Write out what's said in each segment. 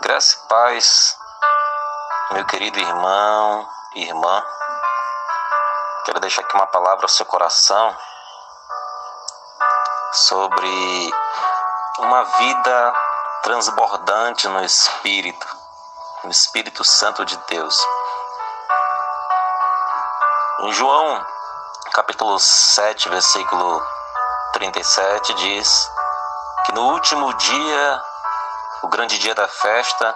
Graça e paz, meu querido irmão irmã. Quero deixar aqui uma palavra ao seu coração sobre uma vida transbordante no Espírito, no Espírito Santo de Deus. Em João, capítulo 7, versículo 37, diz que no último dia o grande dia da festa,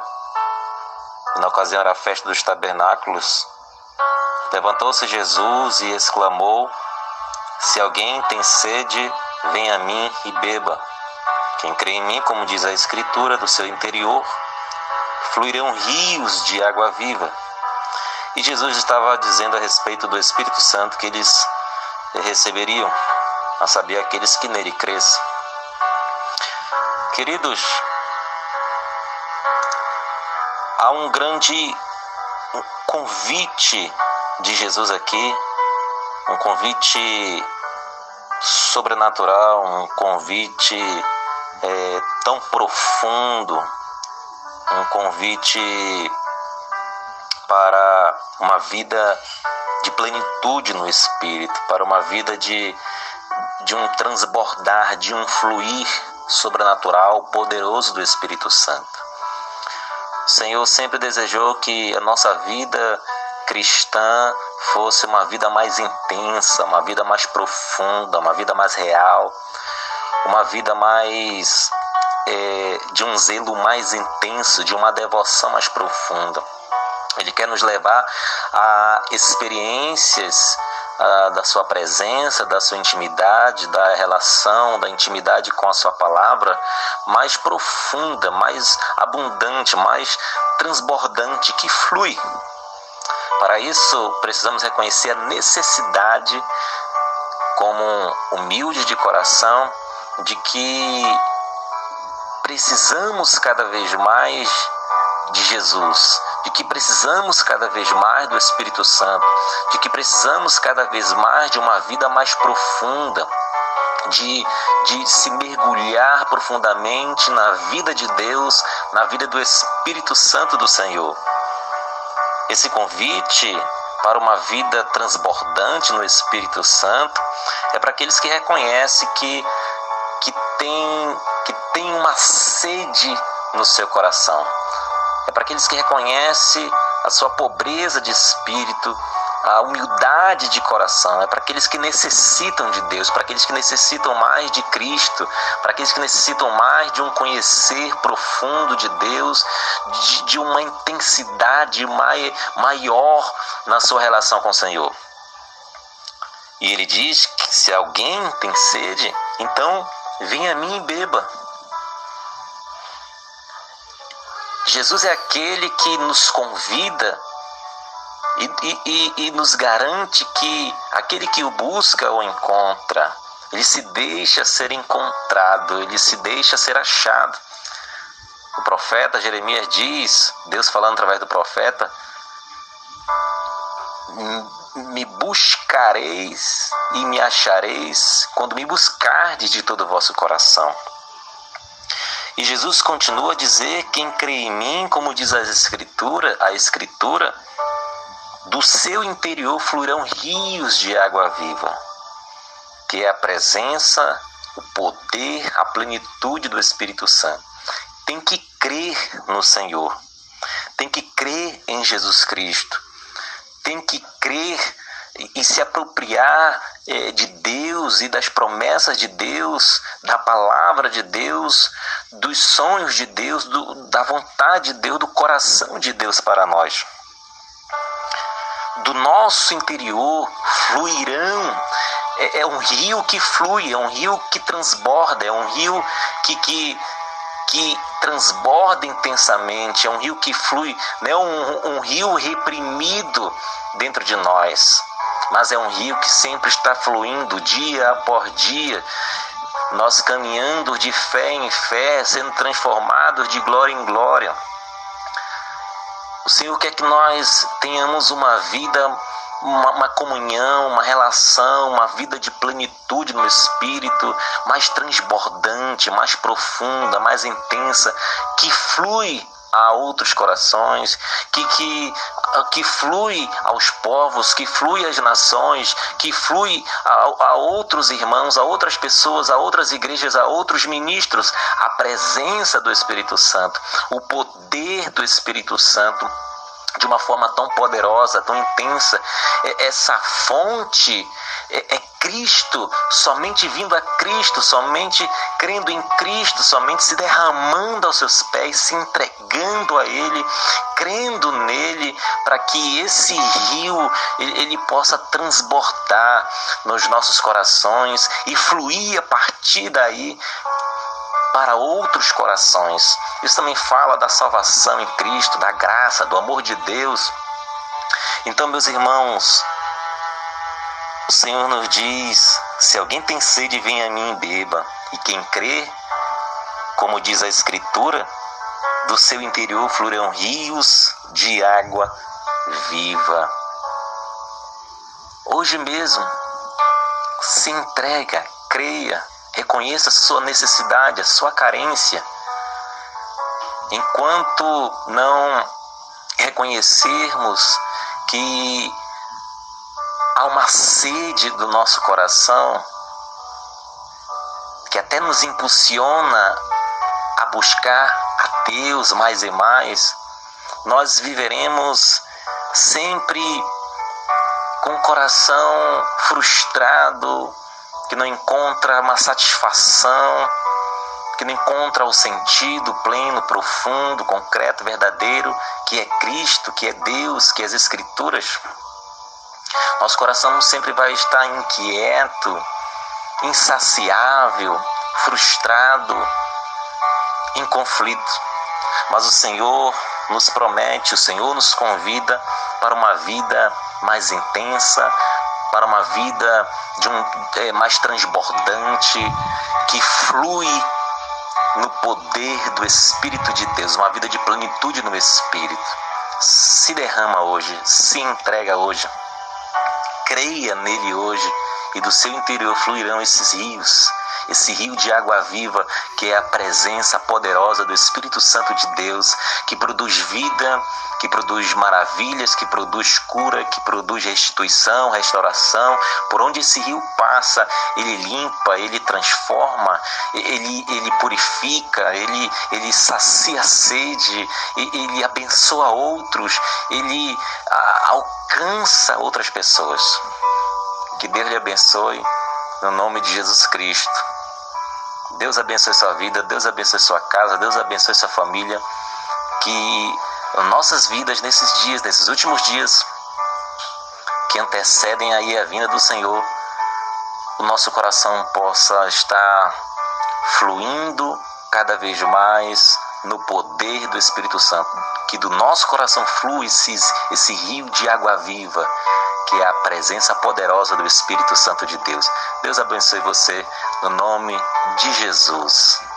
na ocasião era a festa dos tabernáculos, levantou-se Jesus e exclamou: Se alguém tem sede, venha a mim e beba. Quem crê em mim, como diz a Escritura, do seu interior fluirão rios de água viva. E Jesus estava dizendo a respeito do Espírito Santo que eles receberiam, a saber, aqueles que nele crescem. Queridos, há um grande convite de Jesus aqui, um convite sobrenatural, um convite é, tão profundo, um convite para uma vida de plenitude no Espírito, para uma vida de, de um transbordar, de um fluir sobrenatural, poderoso do Espírito Santo. Senhor sempre desejou que a nossa vida cristã fosse uma vida mais intensa, uma vida mais profunda, uma vida mais real, uma vida mais é, de um zelo mais intenso, de uma devoção mais profunda. Ele quer nos levar a experiências da sua presença, da sua intimidade, da relação, da intimidade com a sua palavra mais profunda, mais abundante, mais transbordante, que flui. Para isso, precisamos reconhecer a necessidade, como humilde de coração, de que precisamos cada vez mais de Jesus, de que precisamos cada vez mais do Espírito Santo, de que precisamos cada vez mais de uma vida mais profunda, de, de se mergulhar profundamente na vida de Deus, na vida do Espírito Santo do Senhor. Esse convite para uma vida transbordante no Espírito Santo é para aqueles que reconhecem que, que, tem, que tem uma sede no seu coração é para aqueles que reconhecem a sua pobreza de espírito, a humildade de coração, é para aqueles que necessitam de Deus, para aqueles que necessitam mais de Cristo, para aqueles que necessitam mais de um conhecer profundo de Deus, de, de uma intensidade mai, maior na sua relação com o Senhor. E ele diz que se alguém tem sede, então venha a mim e beba. Jesus é aquele que nos convida e, e, e, nos garante que aquele que o busca o encontra. Ele se deixa ser encontrado, ele se deixa ser achado. O profeta Jeremias diz, Deus falando através do profeta, me buscareis e me achareis quando me buscardes de todo o vosso coração. E Jesus continua a dizer: quem crê em mim, como diz a escritura, a escritura, do seu interior fluirão rios de água viva, que é a presença, o poder, a plenitude do Espírito Santo. Tem que crer no Senhor, tem que crer em Jesus Cristo, tem que crer e se apropriar é, de Deus e das promessas de Deus, da palavra de Deus, dos sonhos de Deus, do, da vontade de Deus, do coração de Deus para nós. Do nosso interior fluirão. É, é um rio que flui, é um rio que transborda, é um rio que, que, que transborda intensamente, é um rio que flui, não é um, um rio reprimido dentro de nós mas é um rio que sempre está fluindo dia após dia, nós caminhando de fé em fé, sendo transformados de glória em glória. O Senhor quer que nós tenhamos uma vida, uma, uma, comunhão, uma relação, uma vida de plenitude no Espírito, mais transbordante, mais profunda, mais intensa, que flui a outros corações, que, que, que flui aos povos, que flui às nações, que flui a, a outros irmãos, a outras pessoas, a outras igrejas, a outros ministros, a presença do Espírito Santo, o poder do Espírito Santo de uma forma tão poderosa, tão intensa. É, essa fonte é, é, Cristo, somente vindo a Cristo, somente crendo em Cristo, somente se derramando aos seus pés, se entregando a Ele, crendo nele, para que esse rio ele, possa transbordar nos nossos corações e fluir a partir daí para outros corações. Isso também fala da salvação em Cristo, da graça, do amor de Deus. Então, meus irmãos, o Senhor nos diz: se alguém tem sede, venha a mim e beba. E quem crê, como diz a Escritura, do seu interior fluirão rios de água viva. Hoje mesmo, se entrega, creia, Reconheça a sua necessidade, a sua carência. Enquanto não reconhecermos que há uma sede do nosso coração que até nos impulsiona a buscar a Deus mais e mais, nós viveremos sempre com o coração frustrado, que não encontra uma satisfação, que não encontra o sentido pleno, profundo, concreto, verdadeiro, que é Cristo, que é Deus, que é as Escrituras. Nosso coração sempre vai estar inquieto, insaciável, frustrado, em conflito. Mas o Senhor nos promete, o Senhor nos convida para uma vida mais intensa, para uma vida de um é, mais transbordante, que flui no poder do Espírito de Deus, uma vida de plenitude no Espírito. Se derrama hoje, se entrega hoje, creia nele hoje e do seu interior fluirão esses rios esse rio de água viva que é a presença poderosa do Espírito Santo de Deus, que produz vida, que produz maravilhas, que produz cura, que produz restituição, restauração. Por onde esse rio passa, ele limpa, ele transforma, ele, ele purifica, ele, ele sacia a sede, ele abençoa outros, ele alcança outras pessoas. Que Deus lhe abençoe no nome de Jesus Cristo. Deus abençoe sua vida, Deus abençoe sua casa, Deus abençoe sua família. Que nossas vidas nesses dias, nesses últimos dias, que antecedem aí a vinda do Senhor, o nosso coração possa estar fluindo cada vez mais no poder do Espírito Santo. Que do nosso coração flui esse, esse rio de água viva que é a presença poderosa do Espírito Santo de Deus. Deus abençoe você no nome de Jesus.